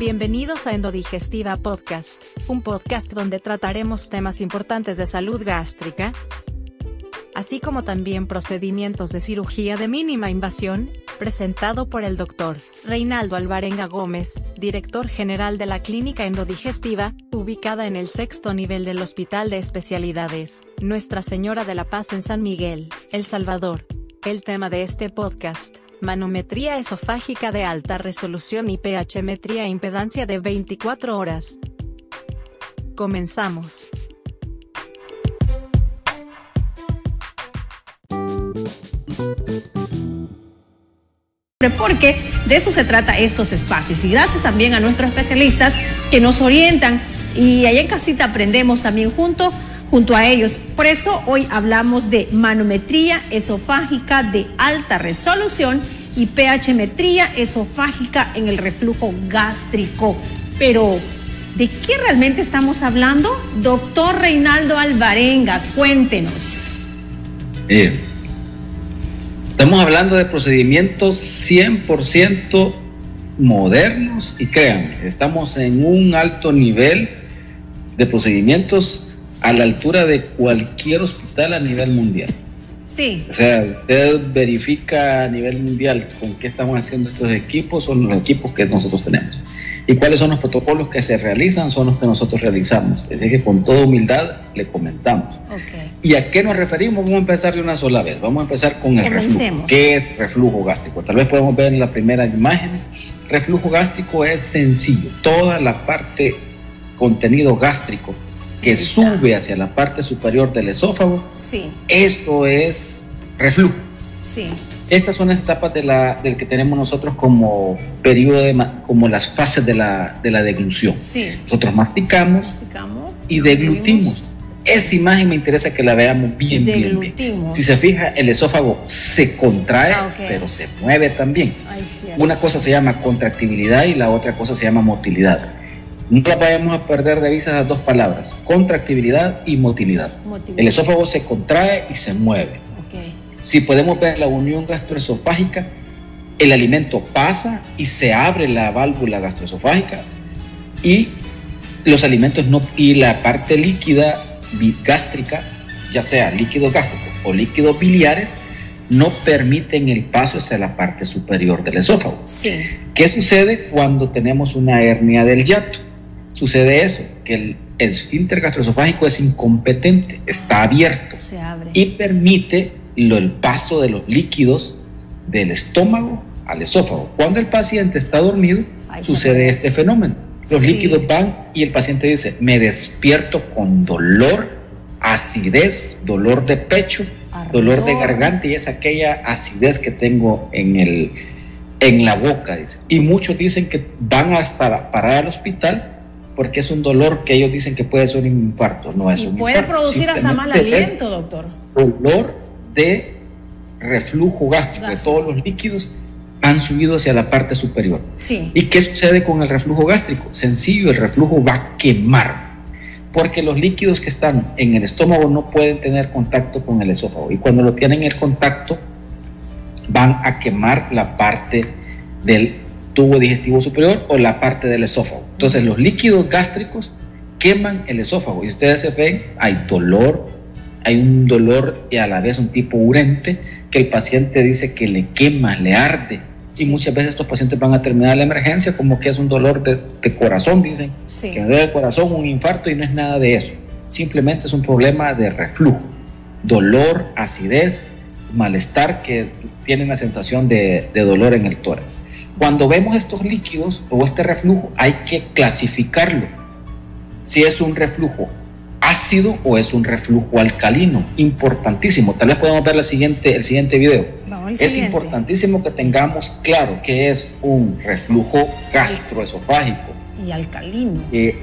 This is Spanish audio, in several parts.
Bienvenidos a Endodigestiva Podcast, un podcast donde trataremos temas importantes de salud gástrica, así como también procedimientos de cirugía de mínima invasión, presentado por el doctor Reinaldo Alvarenga Gómez, director general de la Clínica Endodigestiva, ubicada en el sexto nivel del Hospital de Especialidades, Nuestra Señora de la Paz en San Miguel, El Salvador. El tema de este podcast, manometría esofágica de alta resolución y pH-metría impedancia de 24 horas. Comenzamos. porque de eso se trata estos espacios. Y gracias también a nuestros especialistas que nos orientan y allá en casita aprendemos también junto, junto a ellos. Por eso hoy hablamos de manometría esofágica de alta resolución y pH-metría esofágica en el reflujo gástrico. Pero, ¿de qué realmente estamos hablando? Doctor Reinaldo Alvarenga, cuéntenos. Eh, estamos hablando de procedimientos 100% modernos y créanme, estamos en un alto nivel de procedimientos a la altura de cualquier hospital a nivel mundial. Sí. O sea, usted verifica a nivel mundial con qué estamos haciendo estos equipos, son los equipos que nosotros tenemos. Y cuáles son los protocolos que se realizan, son los que nosotros realizamos. Es decir, que con toda humildad le comentamos. Okay. ¿Y a qué nos referimos? Vamos a empezar de una sola vez. Vamos a empezar con el reflujo. ¿Qué es reflujo gástrico? Tal vez podemos ver en la primera imagen. Reflujo gástrico es sencillo. Toda la parte contenido gástrico que sube hacia la parte superior del esófago, sí. esto es reflujo. Sí. Estas son las etapas de la, del que tenemos nosotros como periodo, de, como las fases de la, de la deglución. Sí. Nosotros masticamos, Masticamos, y deglutimos. Esa imagen me interesa que la veamos bien, bien, bien. Si se fija, el esófago se contrae, Ah, pero se mueve también. Ay. Una cosa se llama contractibilidad y la otra cosa se llama motilidad. No las vayamos a perder de vista esas dos palabras, contractibilidad y motilidad. Motilidad. El esófago se contrae y se mueve. Si podemos ver la unión gastroesofágica, el alimento pasa y se abre la válvula gastroesofágica y los alimentos no y la parte líquida gástrica, ya sea líquido gástrico o líquidos biliares, no permiten el paso hacia la parte superior del esófago. Sí. ¿Qué sucede cuando tenemos una hernia del hiato? Sucede eso, que el esfínter gastroesofágico es incompetente, está abierto Se abre. y permite lo- el paso de los líquidos del estómago al esófago. Cuando el paciente está dormido, Ahí sucede este fenómeno. Los Sí. líquidos van y el paciente dice, me despierto con dolor, acidez, dolor de pecho, dolor de garganta y es aquella acidez que tengo en, el, en la boca. Dice. Y muchos dicen que van hasta parar al hospital porque es un dolor que ellos dicen que puede ser un infarto. No es Y un puede infarto, producir hasta mal aliento, doctor. dolor de reflujo gástrico, de todos los líquidos han subido hacia la parte superior. Sí. ¿Y qué sucede con el reflujo gástrico? Sencillo, el reflujo va a quemar, porque los líquidos que están en el estómago no pueden tener contacto con el esófago y cuando lo tienen el contacto van a quemar la parte del tubo digestivo superior o la parte del esófago. Entonces los líquidos gástricos queman el esófago y ustedes se ven, hay dolor, hay un dolor y a la vez un tipo urente que el paciente dice que le quema, le arde. Y muchas veces estos pacientes van a terminar la emergencia como que es un dolor de, de corazón, dicen, Sí. que me duele el corazón, un infarto y no es nada de eso. Simplemente es un problema de reflujo, dolor, acidez, malestar que tienen la sensación de, de dolor en el tórax. Cuando vemos estos líquidos o este reflujo, hay que clasificarlo. Si es un reflujo ácido o es un reflujo alcalino, importantísimo. Tal vez podamos ver la siguiente, el siguiente video. Vamos Es siguiente. importantísimo que tengamos claro que es un reflujo gastroesofágico Y alcalino. eh,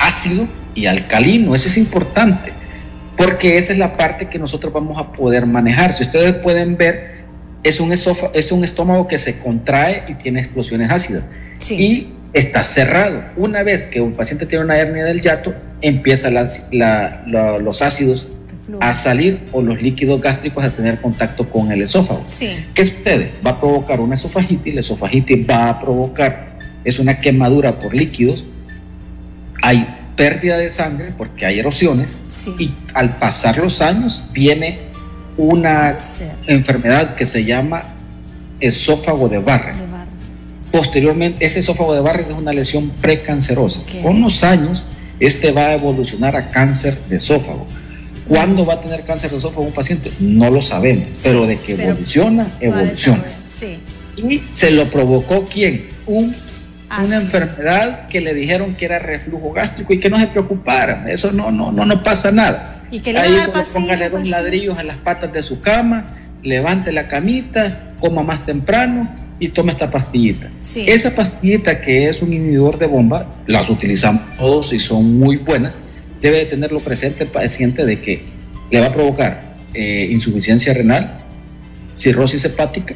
ácido y alcalino. Eso es importante, porque esa es la parte que nosotros vamos a poder manejar. Si ustedes pueden ver, es un, esofa- es un estómago que se contrae y tiene explosiones ácidas. Sí. Y está cerrado. Una vez que un paciente tiene una hernia del hiato, empiezan los ácidos a salir o los líquidos gástricos a tener contacto con el esófago. Sí. ¿Qué sucede? Va a provocar una esofagitis, la esofagitis va a provocar es una quemadura por líquidos, hay pérdida de sangre porque hay erosiones y al pasar los años viene una enfermedad que se llama esófago de Barre. Posteriormente, ese esófago de Barre es una lesión precancerosa. Con los años, este va a evolucionar a cáncer de esófago. ¿Cuándo va a tener cáncer de esófago un paciente? No lo sabemos, pero de que evoluciona, evoluciona. ¿Y se lo provocó quién? Un una enfermedad que le dijeron que era reflujo gástrico y que no se preocupara, eso no, no, no, no pasa nada. ¿Y que le Ahí póngale dos ladrillos a las patas de su cama, levante la camita, coma más temprano y tome esta pastillita. Esa pastillita que es un inhibidor de bomba, las utilizamos todos y son muy buenas, debe de tenerlo presente el paciente de que le va a provocar eh, insuficiencia renal, cirrosis hepática,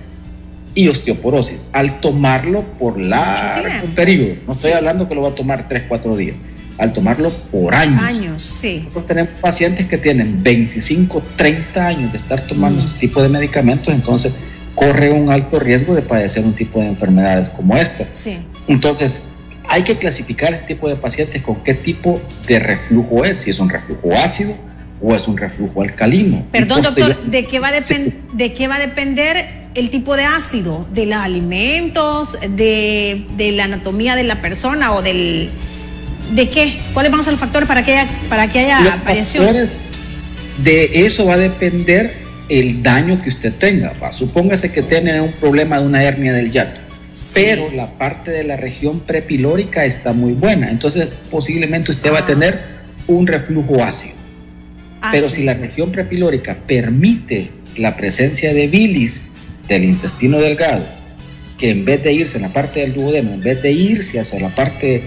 y osteoporosis al tomarlo por largo periodo. No estoy hablando que lo va a tomar 3, 4 días, al tomarlo por años. Años, sí. Nosotros tenemos pacientes que tienen 25, 30 años de estar tomando mm. este tipo de medicamentos, entonces corre un alto riesgo de padecer un tipo de enfermedades como esta. Sí. Entonces, hay que clasificar este tipo de pacientes con qué tipo de reflujo es, si es un reflujo ácido o es un reflujo alcalino. Perdón, doctor, ¿de qué, va a ¿de qué va a depender el tipo de ácido? ¿De los alimentos? De, la anatomía de la persona? ¿O del... ¿De qué? ¿Cuáles van a ser los factores para que haya, para que haya? De eso va a depender el daño que usted tenga. Supóngase que tiene un problema de una hernia del yato. Pero la parte de la región prepilórica está muy buena. Entonces, posiblemente usted va a ah. tener un reflujo ácido. Pero si la región prepilórica permite la presencia de bilis del intestino delgado, que en vez de irse en la parte del duodeno, en vez de irse hacia la parte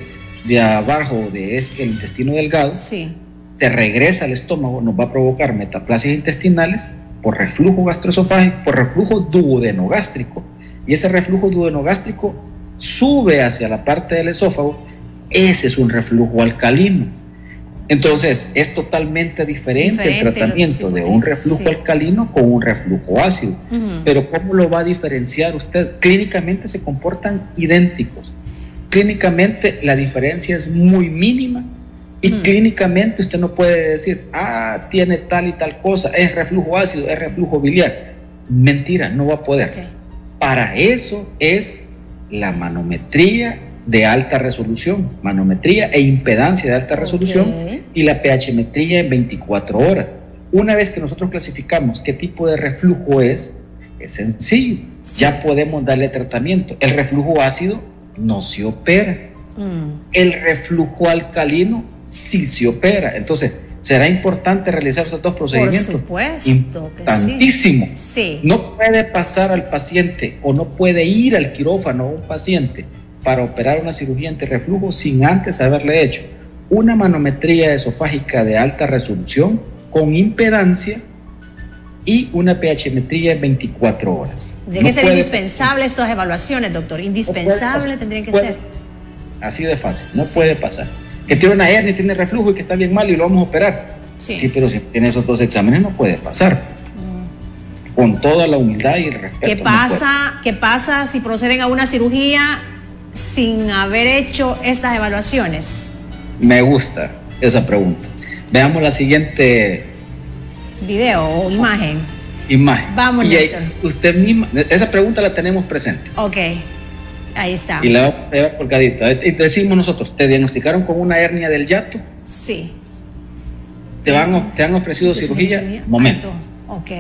de abajo de ese, el intestino delgado, se regresa al estómago, nos va a provocar metaplasias intestinales por reflujo gastroesofágico, por reflujo duodenogástrico. Y ese reflujo duodenogástrico sube hacia la parte del esófago, ese es un reflujo alcalino. Entonces, es totalmente diferente, el tratamiento de un reflujo alcalino con un reflujo ácido. Pero ¿cómo lo va a diferenciar usted? Clínicamente se comportan idénticos. Clínicamente la diferencia es muy mínima y clínicamente usted no puede decir, ah, tiene tal y tal cosa, es reflujo ácido, es reflujo biliar. Mentira, no va a poder. Para eso es la manometría de alta resolución, manometría e impedancia de alta resolución y la pHmetría en 24 horas. Una vez que nosotros clasificamos qué tipo de reflujo es, es sencillo, ya podemos darle tratamiento. El reflujo ácido no se opera. Mm. El reflujo alcalino sí se opera. Entonces, será importante realizar esos dos procedimientos. Por supuesto. Importantísimo. No puede pasar al paciente o no puede ir al quirófano un paciente para operar una cirugía reflujo sin antes haberle hecho una manometría esofágica de alta resolución con impedancia y una pHmetría en 24 horas. Tiene que ser indispensable estas evaluaciones, doctor. Indispensable tendrían que ser. Así de fácil, no puede pasar. Que tiene una hernia, tiene reflujo y que está bien mal y lo vamos a operar. Sí, pero si tiene esos dos exámenes no puede pasar. Pues. Mm. Con toda la humildad y el respeto. ¿Qué pasa, ¿Qué pasa si proceden a una cirugía sin haber hecho estas evaluaciones? Me gusta esa pregunta. Veamos la siguiente video o imagen. Imagen. Vamos, y usted misma, esa pregunta la tenemos presente. Ok, ahí está. Y la vamos a llevar colgadita. Y decimos nosotros, ¿te diagnosticaron con una hernia del yato? Sí. ¿Te, van, te han ofrecido cirugía? Momento. Ok.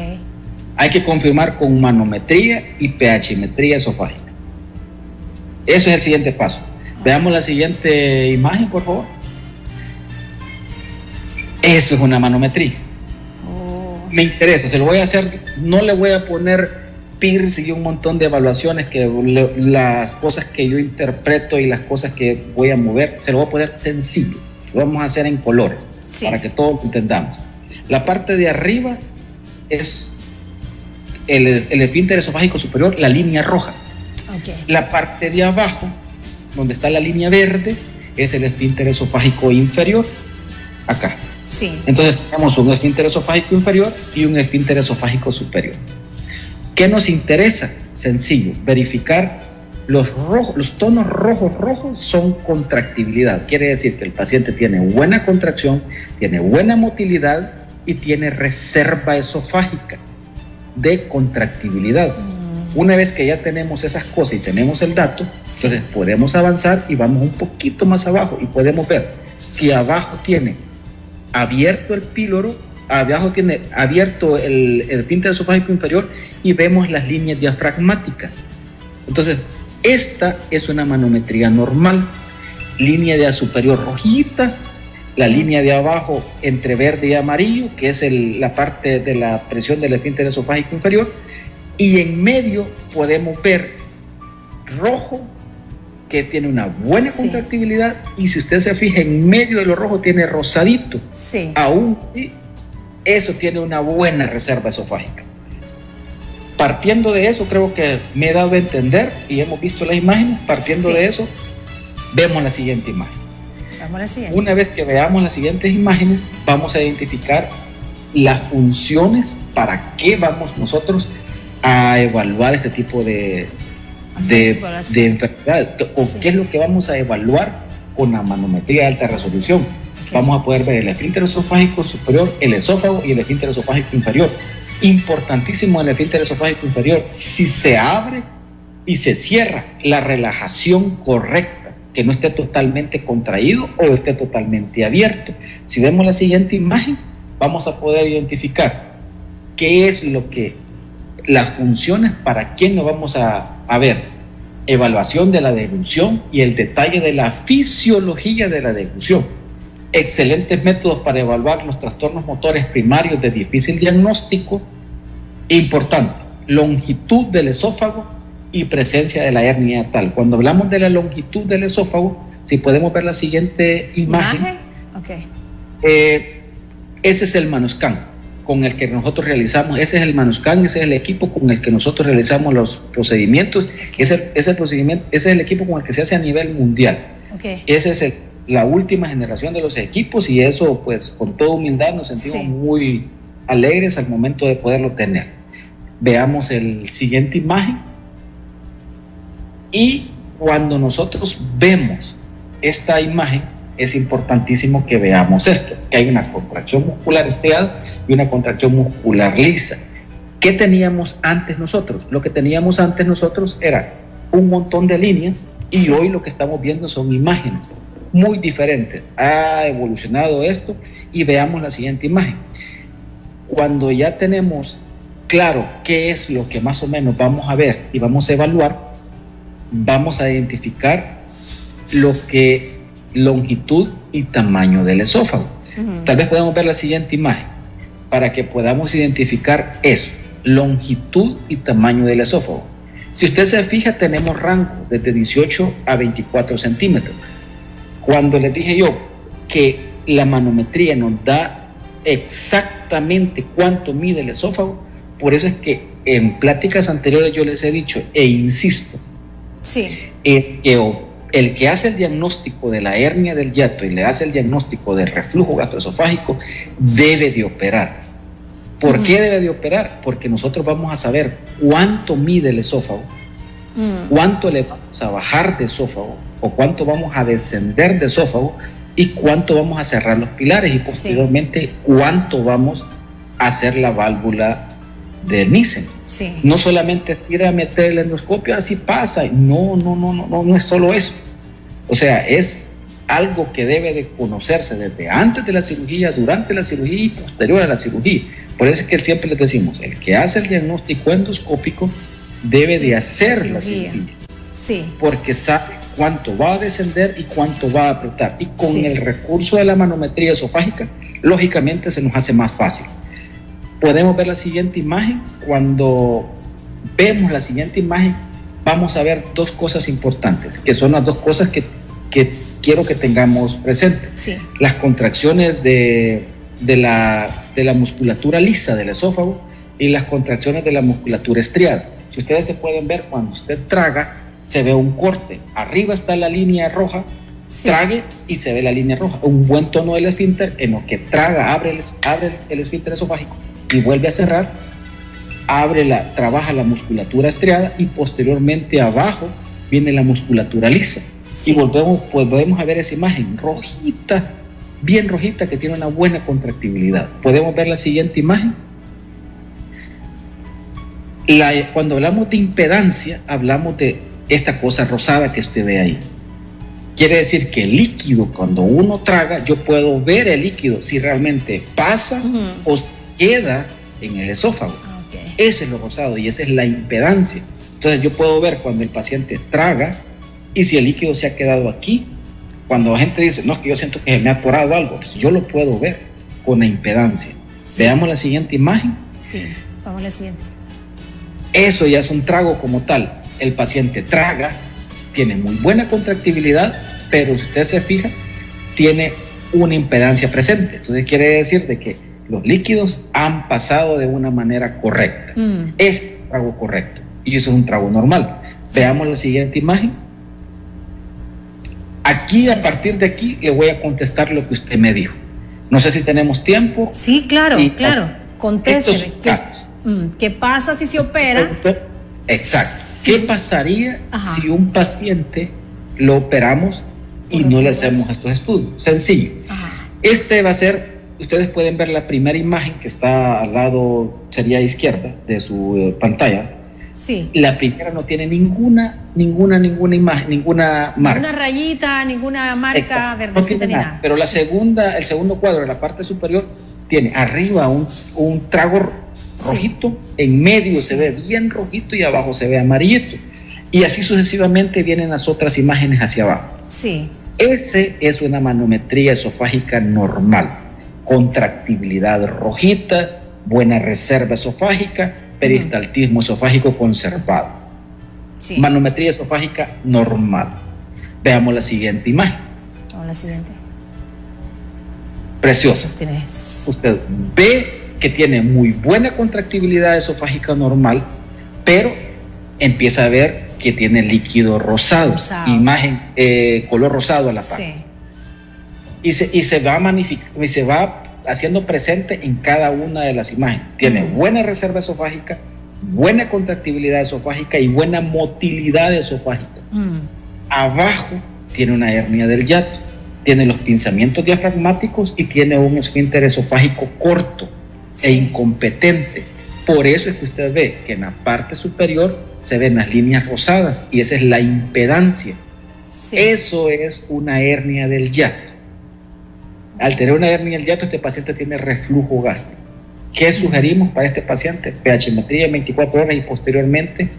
Hay que confirmar con manometría y pHmetría esofágica. Eso es el siguiente paso. Veamos la siguiente imagen, por favor. Eso es una manometría. Me interesa, se lo voy a hacer, no le voy a poner PIRS y un montón de evaluaciones que las cosas que yo interpreto y las cosas que voy a mover, se lo voy a poner sencillo. Lo vamos a hacer en colores para que todos lo entendamos. La parte de arriba es el, el esfínter esofágico superior, la línea roja. La parte de abajo, donde está la línea verde, es el esfínter esofágico inferior, acá. Sí. Entonces tenemos un esfínter esofágico inferior y un esfínter esofágico superior. ¿Qué nos interesa? Sencillo, verificar Los, rojos, los tonos rojos rojos son contractibilidad. Quiere decir que el paciente tiene buena contracción, tiene buena motilidad y tiene reserva esofágica de contractibilidad. Mm. Una vez que ya tenemos esas cosas y tenemos el dato, entonces podemos avanzar y vamos un poquito más abajo y podemos ver que abajo tiene abierto el píloro, abajo tiene abierto el, el esfínter esofágico inferior y vemos las líneas diafragmáticas. Entonces, esta es una manometría normal. Línea de superior rojita, la línea de abajo entre verde y amarillo, que es la parte de la presión del esfínter esofágico inferior, y en medio podemos ver rojo, que tiene una buena contractibilidad, y si usted se fija en medio de lo rojo tiene rosadito. Sí. Aún eso tiene una buena reserva esofágica. Partiendo de eso, creo que me he dado a entender y hemos visto la imagen. Partiendo de eso, vemos la siguiente imagen. Una vez que veamos las siguientes imágenes, vamos a identificar las funciones para qué vamos nosotros a evaluar este tipo de, de, enfermedades. ¿O qué es lo que vamos a evaluar con la manometría de alta resolución? Vamos a poder ver el esfínter esofágico superior, el esófago y el esfínter esofágico inferior. Importantísimo el esfínter esofágico inferior. Si se abre y se cierra, la relajación correcta, que no esté totalmente contraído o esté totalmente abierto. Si vemos la siguiente imagen, vamos a poder identificar qué es lo que las funciones para quién lo vamos a, a ver. Evaluación de la deglución y el detalle de la fisiología de la deglución excelentes métodos para evaluar los trastornos motores primarios de difícil diagnóstico. Importante, longitud del esófago y presencia de la hernia tal. Cuando hablamos de la longitud del esófago, si podemos ver la siguiente imagen, eh, ese es el manuscan con el que nosotros realizamos, ese es el manuscan, ese es el equipo con el que nosotros realizamos los procedimientos, ese, ese, procedimiento, ese es el equipo con el que se hace a nivel mundial. Ese es el la última generación de los equipos y eso pues con toda humildad nos sentimos muy alegres al momento de poderlo tener. Veamos el siguiente imagen y cuando nosotros vemos esta imagen es importantísimo que veamos esto, que hay una contracción muscular estriada y una contracción muscular lisa. ¿Qué teníamos antes nosotros? Lo que teníamos antes nosotros era un montón de líneas y hoy lo que estamos viendo son imágenes muy diferentes. Ha evolucionado esto y veamos la siguiente imagen. Cuando ya tenemos claro qué es lo que más o menos vamos a ver y vamos a evaluar, vamos a identificar lo que longitud y tamaño del esófago. Tal vez podamos ver la siguiente imagen para que podamos identificar eso, longitud y tamaño del esófago. Si usted se fija, tenemos rangos desde 18 a 24 centímetros. Cuando les dije yo que la manometría nos da exactamente cuánto mide el esófago, por eso es que en pláticas anteriores yo les he dicho e insisto, sí. el, que, el que hace el diagnóstico de la hernia del yato y le hace el diagnóstico del reflujo gastroesofágico debe de operar. ¿Por qué debe de operar? Porque nosotros vamos a saber cuánto mide el esófago, mm. cuánto le vamos a bajar de esófago o cuánto vamos a descender de esófago y cuánto vamos a cerrar los pilares y posteriormente cuánto vamos a hacer la válvula de Nissen. No solamente ir a meter el endoscopio, así pasa. No, no, no, no, no, no es solo eso. O sea, es algo que debe de conocerse desde antes de la cirugía, durante la cirugía y posterior a la cirugía. Por eso es que siempre les decimos, el que hace el diagnóstico endoscópico debe de hacer la cirugía. Sí. Porque sabe cuánto va a descender y cuánto va a apretar. Y con el recurso de la manometría esofágica, lógicamente se nos hace más fácil. Podemos ver la siguiente imagen. Cuando vemos la siguiente imagen, vamos a ver dos cosas importantes, que son las dos cosas que, que quiero que tengamos presentes. Las contracciones de, de, la, de la musculatura lisa del esófago y las contracciones de la musculatura estriada. Si ustedes se pueden ver, cuando usted traga, se ve un corte. Arriba está la línea roja, trague y se ve la línea roja. Un buen tono del esfínter en lo que traga, abre el, abre el esfínter esofágico y vuelve a cerrar, abre la, trabaja la musculatura estriada y posteriormente abajo viene la musculatura lisa. Y volvemos, pues, volvemos a ver esa imagen rojita, bien rojita, que tiene una buena contractibilidad. Podemos ver la siguiente imagen. cuando hablamos de impedancia, hablamos de esta cosa rosada que usted ve ahí. Quiere decir que el líquido, cuando uno traga, yo puedo ver el líquido si realmente pasa o queda en el esófago. Ah, Ese es lo rosado y esa es la impedancia. Entonces yo puedo ver cuando el paciente traga y si el líquido se ha quedado aquí. Cuando la gente dice, no, es que yo siento que me ha atorado algo, pues yo lo puedo ver con la impedancia. Veamos la siguiente imagen. Sí, vamos a la siguiente. Eso ya es un trago como tal. El paciente traga, tiene muy buena contractibilidad, pero si usted se fija, tiene una impedancia presente. Entonces quiere decir de que los líquidos han pasado de una manera correcta. Mm. Es un trago correcto y eso es un trago normal. Veamos la siguiente imagen. Aquí, a partir de aquí, le voy a contestar lo que usted me dijo. No sé si tenemos tiempo. Sí, claro, claro. Contéstele. ¿Qué, mm, ¿Qué pasa si se opera? Exacto. ¿Qué pasaría si un paciente lo operamos y no le hacemos estos estudios? Sencillo. Este va a ser, ustedes pueden ver la primera imagen que está al lado, sería izquierda de su eh, pantalla. Sí. La primera no tiene ninguna, ninguna, ninguna imagen, ninguna marca. Ninguna rayita, ninguna marca verdecita ni nada. Pero la segunda, el segundo cuadro, la parte superior, tiene arriba un, un trago rojito, en medio se ve bien rojito y abajo se ve amarillito. Y así sucesivamente vienen las otras imágenes hacia abajo. Sí. Ese es una manometría esofágica normal. Contractibilidad rojita, buena reserva esofágica, peristaltismo esofágico conservado. Sí. Manometría esofágica normal. Veamos la siguiente imagen. Vamos la siguiente. Preciosa. Usted ve que tiene muy buena contractibilidad esofágica normal, pero empieza a ver que tiene líquido rosado, imagen, eh, color rosado a la par. Y, se, y, se va y se va haciendo presente en cada una de las imágenes. Tiene buena reserva esofágica, buena contractibilidad esofágica y buena motilidad esofágica. Mm. Abajo tiene una hernia del yato, tiene los pinzamientos diafragmáticos y tiene un esfínter esofágico corto e incompetente. Por eso es que usted ve que en la parte superior se ven las líneas rosadas y esa es la impedancia. Eso es una hernia del yato. Al tener una hernia del yato, este paciente tiene reflujo gástrico. ¿Qué sugerimos para este paciente? pHmetría en 24 horas y posteriormente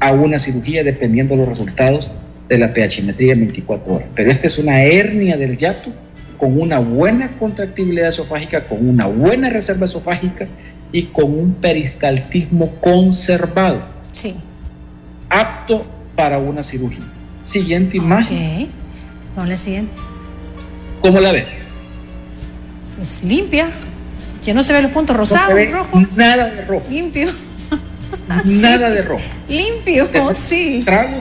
a una cirugía dependiendo de los resultados de la pHmetría en 24 horas. Pero esta es una hernia del yato con una buena contractibilidad esofágica, con una buena reserva esofágica y con un peristaltismo conservado. Sí. Apto para una cirugía. Siguiente imagen. Vamos a la siguiente. ¿Cómo la ves? Pues limpia. Ya no se ven los puntos rosados, rojos. Nada de rojo. Limpio. Nada de rojo. Limpio, sí. Trago.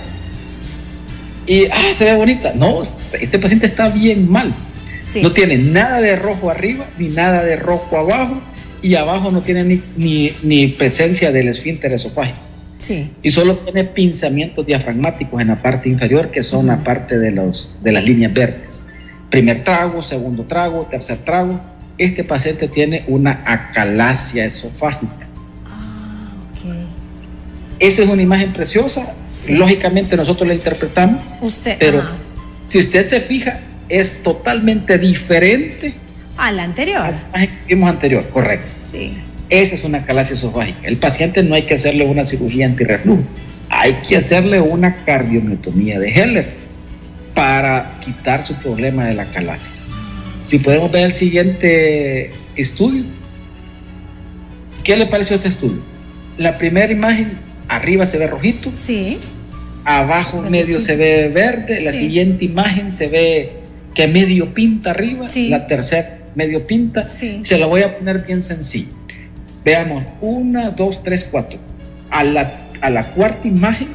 Y, ah, se ve bonita. No, este paciente está bien mal. No tiene nada de rojo arriba ni nada de rojo abajo y abajo no tiene ni, ni, presencia del esfínter esofágico. Sí. Y solo tiene pinzamientos diafragmáticos en la parte inferior que son la parte de, los, de las líneas verdes. Primer trago, segundo trago, tercer trago. Este paciente tiene una acalasia esofágica. Ah, Esa es una imagen preciosa. Lógicamente nosotros la interpretamos. Usted, pero si usted se fija, es totalmente diferente a la anterior. A vimos anterior, correcto. Sí. Esa es una calasia esofágica. El paciente no hay que hacerle una cirugía antirreflujo, hay que hacerle una cardiometomía de Heller para quitar su problema de la calasia. Si podemos ver el siguiente estudio. ¿Qué le pareció este estudio? La primera imagen, arriba se ve rojito. Sí. Abajo medio se ve verde. La siguiente imagen se ve que medio pinta arriba, la tercera medio pinta. Se la voy a poner bien sencillo. Veamos, una, dos, tres, cuatro. A la, a la cuarta imagen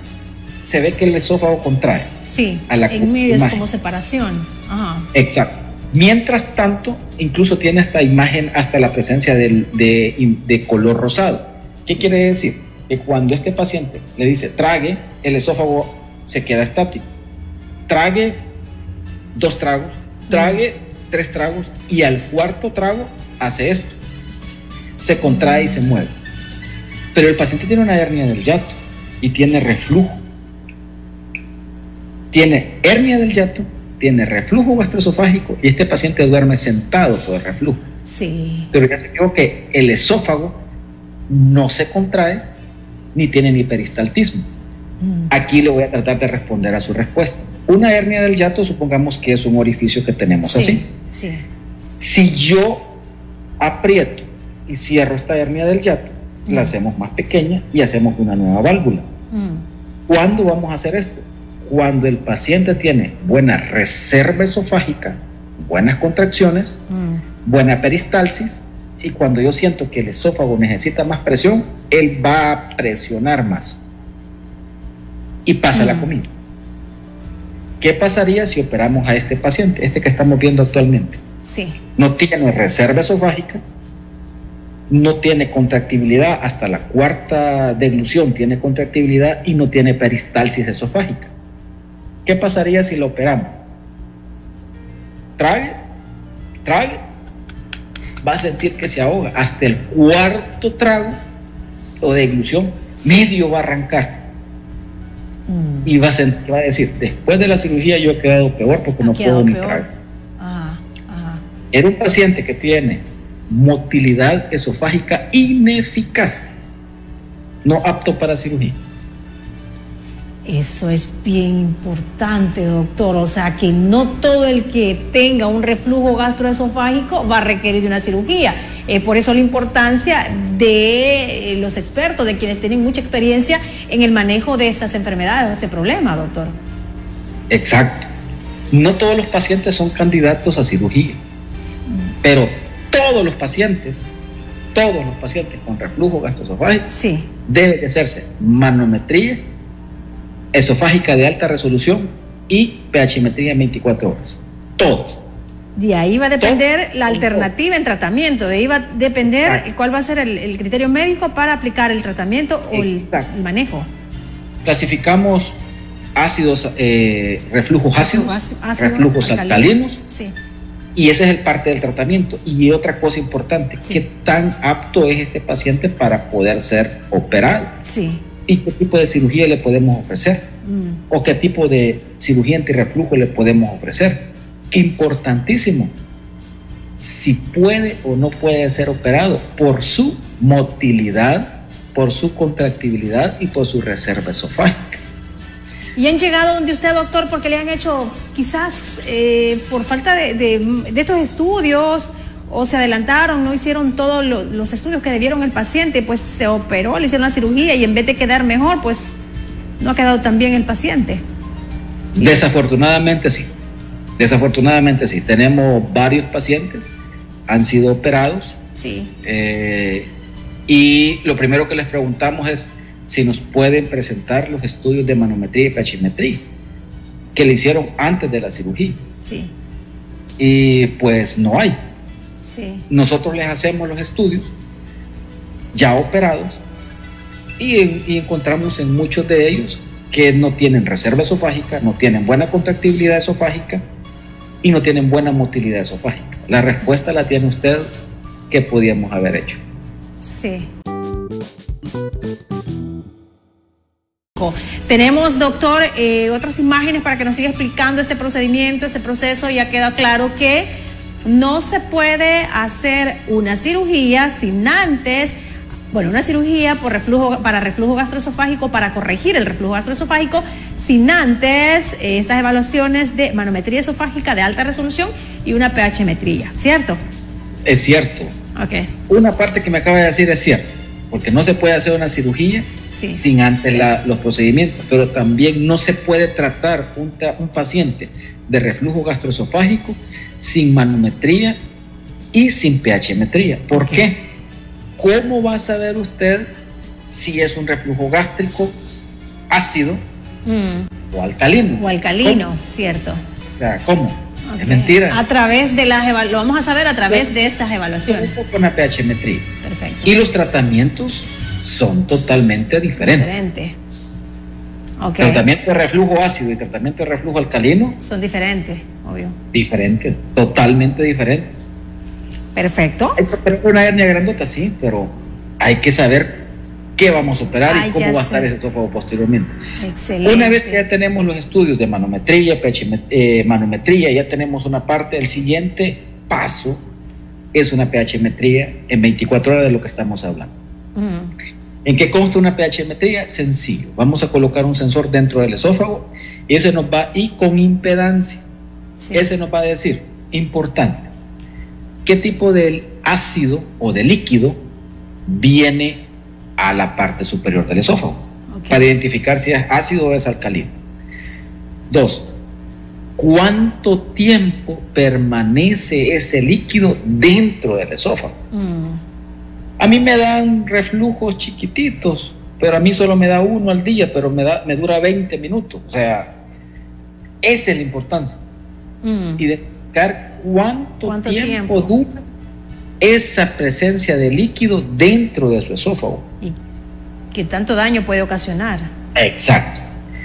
se ve que el esófago contrae. Sí, a la en medio es como separación. Exacto. Mientras tanto, incluso tiene esta imagen hasta la presencia de, de, color rosado. ¿Qué quiere decir? Que cuando este paciente le dice trague, el esófago se queda estático. Trague dos tragos, trague tres tragos y al cuarto trago hace esto. Se contrae y se mueve. Pero el paciente tiene una hernia del yato y tiene reflujo. Tiene hernia del yato, tiene reflujo gastroesofágico y este paciente duerme sentado por el reflujo. Sí. Pero ya se digo que el esófago no se contrae ni tiene ni peristaltismo. Mm. Aquí le voy a tratar de responder a su respuesta. Una hernia del yato, supongamos que es un orificio que tenemos así. Sí. Si yo aprieto y cierro esta hernia del yato, la mm. hacemos más pequeña y hacemos una nueva válvula. Mm. ¿Cuándo vamos a hacer esto? Cuando el paciente tiene buena reserva esofágica, buenas contracciones, buena peristalsis, y cuando yo siento que el esófago necesita más presión, él va a presionar más y pasa la comida. ¿Qué pasaría si operamos a este paciente, este que estamos viendo actualmente? Sí. No tiene reserva esofágica, no tiene contractibilidad, hasta la cuarta deglución tiene contractibilidad y no tiene peristalsis esofágica. ¿Qué pasaría si lo operamos? Trague, trague, va a sentir que se ahoga. Hasta el cuarto trago o deglución, medio va a arrancar y va a, decir, después de la cirugía yo he quedado peor porque no puedo ni tragar. Era un paciente que tiene motilidad esofágica ineficaz, no apto para cirugía. Eso es bien importante, doctor. O sea, que no todo el que tenga un reflujo gastroesofágico va a requerir de una cirugía. Eh, por eso la importancia de eh, los expertos, de quienes tienen mucha experiencia en el manejo de estas enfermedades, de este problema, doctor. Exacto. No todos los pacientes son candidatos a cirugía, pero todos los pacientes, todos los pacientes con reflujo gastroesofágico sí. deben hacerse manometría esofágica de alta resolución y pHmetría en 24 horas. Todos. De ahí va a depender la alternativa en tratamiento, de ahí va a depender cuál va a ser el, criterio médico para aplicar el tratamiento o el, manejo. Clasificamos ácidos, eh, reflujos ácidos, reflujos alcalinos, sí. y ese es el parte del tratamiento. Y otra cosa importante, ¿qué tan apto es este paciente para poder ser operado? Sí y qué tipo de cirugía le podemos ofrecer mm. o qué tipo de cirugía antirreflujo le podemos ofrecer. Qué importantísimo, si puede o no puede ser operado por su motilidad, por su contractibilidad y por su reserva esofágica. ¿Y han llegado donde usted, doctor, porque le han hecho quizás eh, por falta de, de estos estudios? O se adelantaron, no hicieron todos los estudios que debieron el paciente, pues se operó, le hicieron la cirugía y en vez de quedar mejor, pues no ha quedado tan bien el paciente. Desafortunadamente sí, desafortunadamente sí. Tenemos varios pacientes, han sido operados. Sí. Eh, y lo primero que les preguntamos es si nos pueden presentar los estudios de manometría y pH-metría que le hicieron antes de la cirugía. Sí. Y pues no hay. Nosotros les hacemos los estudios ya operados y, encontramos en muchos de ellos que no tienen reserva esofágica, no tienen buena contractibilidad esofágica y no tienen buena motilidad esofágica. La respuesta la tiene usted que podíamos haber hecho. Sí. Tenemos, doctor, eh, otras imágenes para que nos siga explicando este procedimiento, este proceso. Ya queda claro que no se puede hacer una cirugía sin antes, bueno, una cirugía por reflujo, para reflujo gastroesofágico, para corregir el reflujo gastroesofágico, sin antes eh, estas evaluaciones de manometría esofágica de alta resolución y una pHmetría, ¿cierto? Es cierto. Ok. Una parte que me acaba de decir es cierto, porque no se puede hacer una cirugía sin antes los procedimientos, pero también no se puede tratar un, un paciente de reflujo gastroesofágico sin manometría y sin pHmetría. ¿Por qué? ¿Cómo va a saber usted si es un reflujo gástrico ácido mm. o alcalino? O alcalino, cierto. O sea, ¿cómo? Es mentira. A través de las evaluaciones, lo vamos a saber a través de estas evaluaciones. Con la pHmetría. Perfecto. Y los tratamientos son totalmente diferentes. Diferente. Okay. Tratamiento de reflujo ácido y tratamiento de reflujo alcalino. Son diferentes, obvio. Diferentes, totalmente diferentes. Perfecto. Hay que una hernia grandota, sí, pero hay que saber qué vamos a operar y cómo va a estar ese esófago posteriormente. Excelente. Una vez que ya tenemos los estudios de manometría, pH, eh, manometría, ya tenemos una parte, el siguiente paso es una pHmetría en 24 horas de lo que estamos hablando. ¿En qué consta una pHmetría? Sencillo. Vamos a colocar un sensor dentro del esófago y ese nos va, y con impedancia, sí. ese nos va a decir, importante, qué tipo de ácido o de líquido viene a la parte superior del esófago para identificar si es ácido o es alcalino. Dos, ¿cuánto tiempo permanece ese líquido dentro del esófago? Mm, A mí me dan reflujos chiquititos, pero a mí solo me da uno al día, pero me, da, me dura 20 minutos. O sea, esa es la importancia. mm. Identificar cuánto, ¿Cuánto tiempo, tiempo? dura esa presencia de líquido dentro de su esófago. ¿Y qué tanto daño puede ocasionar? Exacto.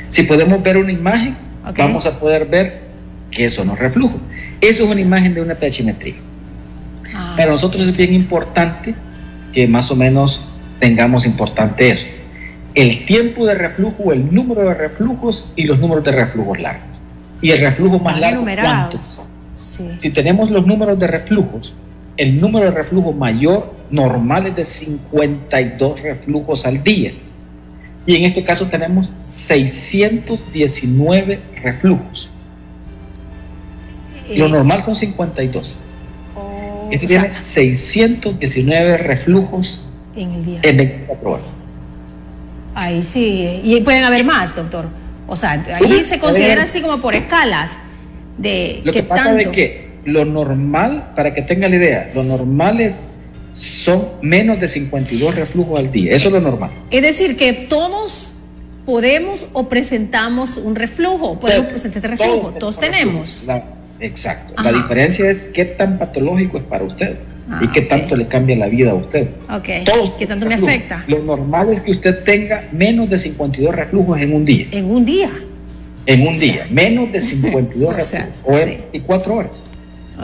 Si podemos ver una imagen, vamos a poder ver que son los reflujos. Eso es una imagen de una pHmetría. Ah, Para nosotros es bien importante que más o menos tengamos importante eso. El tiempo de reflujo, el número de reflujos y los números de reflujos largos. Y el reflujo más largo. ¿cuántos? Sí. Si tenemos los números de reflujos, el número de reflujo mayor normal es de 52 reflujos al día. Y en este caso tenemos 619 reflujos. Lo normal son 52. o Este sea, tiene 619 reflujos en el día. en 24 horas. Ahí sí. Y pueden haber más, doctor. O sea, ahí se considera así como por escalas de Lo que pasa tanto. es que lo normal, para que tenga la idea, lo normal es, son menos de 52 reflujos al día. Eso es lo normal. Es decir, que todos podemos o presentamos un reflujo. Podemos presentar reflujo. Todos tenemos. La- exacto. Ajá. La diferencia es qué tan patológico es para usted Ah, y qué tanto le cambia la vida a usted. Ok. Todos ¿Qué tanto me reflujos. afecta? Lo normal es que usted tenga menos de 52 reflujos en un día. En un día. En un O sea, día. Menos de 52 o sea, reflujos. O en sí. 24 horas.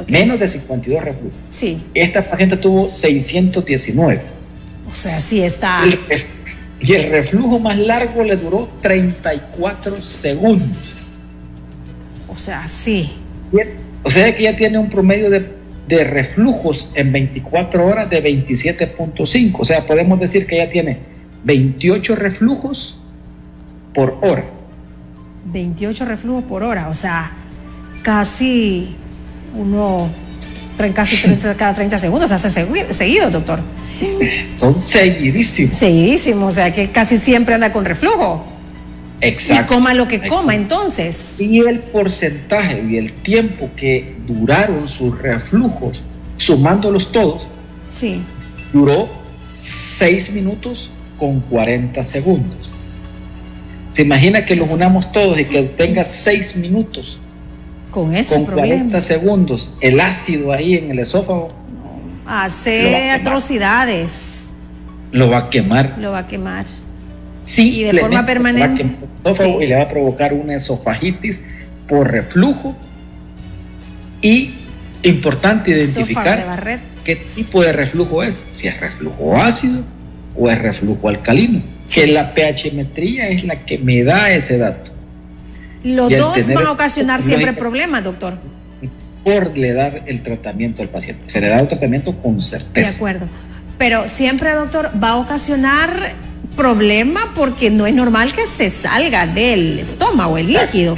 Menos de 52 reflujos. Sí. Esta paciente tuvo 619. O sea, sí está. El y el reflujo más largo le duró 34 segundos. O sea, sí. O sea que ya tiene un promedio de, de reflujos en 24 horas de 27.5. O sea, podemos decir que ya tiene 28 reflujos por hora. 28 reflujos por hora. O sea, casi uno. Casi 30 cada 30 segundos. Hace segui- seguido, doctor. Son seguidísimos. Seguidísimo. O sea, que casi siempre anda con reflujo. Exacto. Y coma lo que coma, entonces. Y el porcentaje y el tiempo que duraron sus reflujos, sumándolos todos, Sí. duró 6 minutos con 40 segundos. Se imagina que los unamos todos y que tenga 6 minutos Con ese con problema. 40 segundos el ácido ahí en el esófago, va a Hace atrocidades. lo va a quemar. Lo va a quemar. Sí, Y de forma permanente. esófago Sí. y le va a provocar una esofagitis por reflujo. Y importante identificar qué tipo de reflujo es, si es reflujo ácido o es reflujo alcalino. Sí. Que la pHmetría es la que me da ese dato. Los Y dos tener van a ocasionar siempre problemas, doctor. Por le dar el tratamiento al paciente. Se le da el tratamiento con De certeza. acuerdo. Pero siempre, doctor, va a ocasionar problema porque no es normal que se salga del estómago el líquido,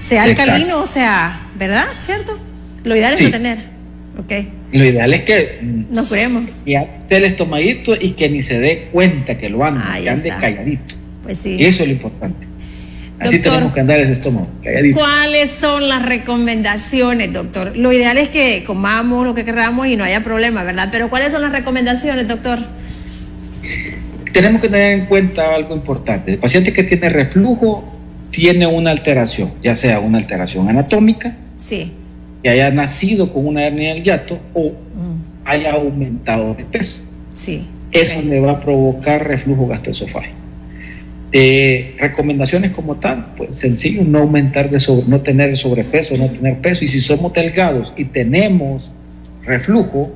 sea alcalino o sea, ¿verdad? ¿Cierto? Lo ideal es Sí. no tener. Ok, Lo ideal es que nos curemos. ande el estomaguito y que ni se dé cuenta que lo anda, Ahí que ande está. calladito. Pues sí. Eso es lo importante. Así Doctor. tenemos que andar ese estómago, calladito. ¿Cuáles son las recomendaciones, doctor? Lo ideal es que comamos lo que queramos y no haya problema, ¿verdad? Pero ¿cuáles son las recomendaciones, doctor? Tenemos que tener en cuenta algo importante. El paciente que tiene reflujo tiene una alteración, ya sea una alteración anatómica, Sí. que haya nacido con una hernia del hiato o Mm, haya aumentado de peso. Sí. Eso le va a provocar reflujo gastroesofágico. Eh, recomendaciones como tal, pues sencillo, no aumentar de sobre, no tener sobrepeso, no tener peso. Y si somos delgados y tenemos reflujo,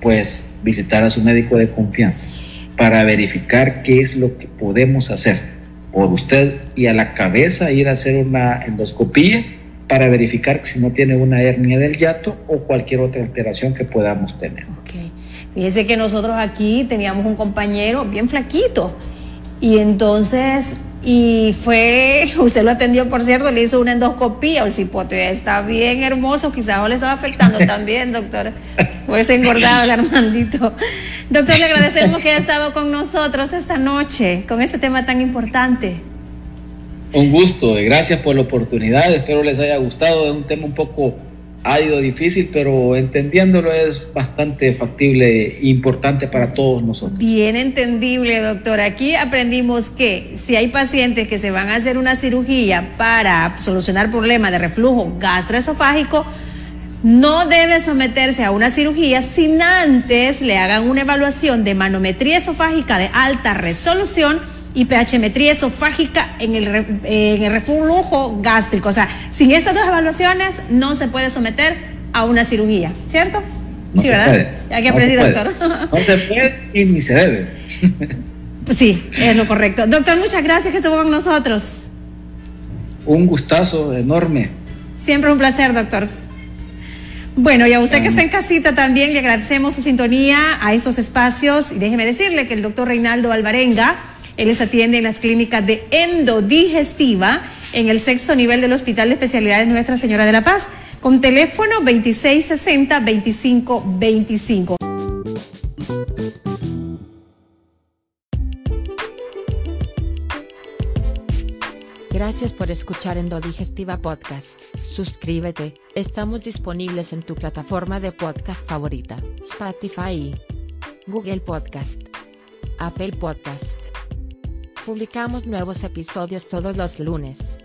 pues visitar a su médico de confianza para verificar qué es lo que podemos hacer por usted y a la cabeza ir a hacer una endoscopía para verificar si no tiene una hernia del yato o cualquier otra alteración que podamos tener. Okay. Fíjese que nosotros aquí teníamos un compañero bien flaquito y entonces, y fue, usted lo atendió, por cierto, le hizo una endoscopía, el cipote está bien hermoso, quizás le estaba afectando también, doctor, por ese engordado el Armandito. Doctor, le agradecemos que haya estado con nosotros esta noche, con este tema tan importante. Un gusto, gracias por la oportunidad, espero les haya gustado, es un tema un poco ha ido difícil, pero entendiéndolo es bastante factible e importante para todos nosotros. Bien entendible, doctor. Aquí aprendimos que si hay pacientes que se van a hacer una cirugía para solucionar problemas de reflujo gastroesofágico, no debe someterse a una cirugía sin antes le hagan una evaluación de manometría esofágica de alta resolución y pHmetría esofágica en el, en el reflujo gástrico. O sea, sin estas dos evaluaciones no se puede someter a una cirugía, ¿cierto? sí, ¿verdad? Ya que aprendí, doctor. No se puede y ni se debe. sí, es lo correcto. Doctor, muchas gracias que estuvo con nosotros. Un gustazo enorme. Siempre un placer, doctor. Bueno, y a usted que está en casita también le agradecemos su sintonía a estos espacios. Y déjeme decirle que el doctor Reinaldo Alvarenga él les atiende en las clínicas de endodigestiva en el sexto nivel del Hospital de Especialidades Nuestra Señora de la Paz, con teléfono 2660-2525. Gracias por escuchar Endodigestiva Podcast. Suscríbete, estamos disponibles en tu plataforma de podcast favorita, Spotify, Google Podcast, Apple Podcast. Publicamos nuevos episodios todos los lunes.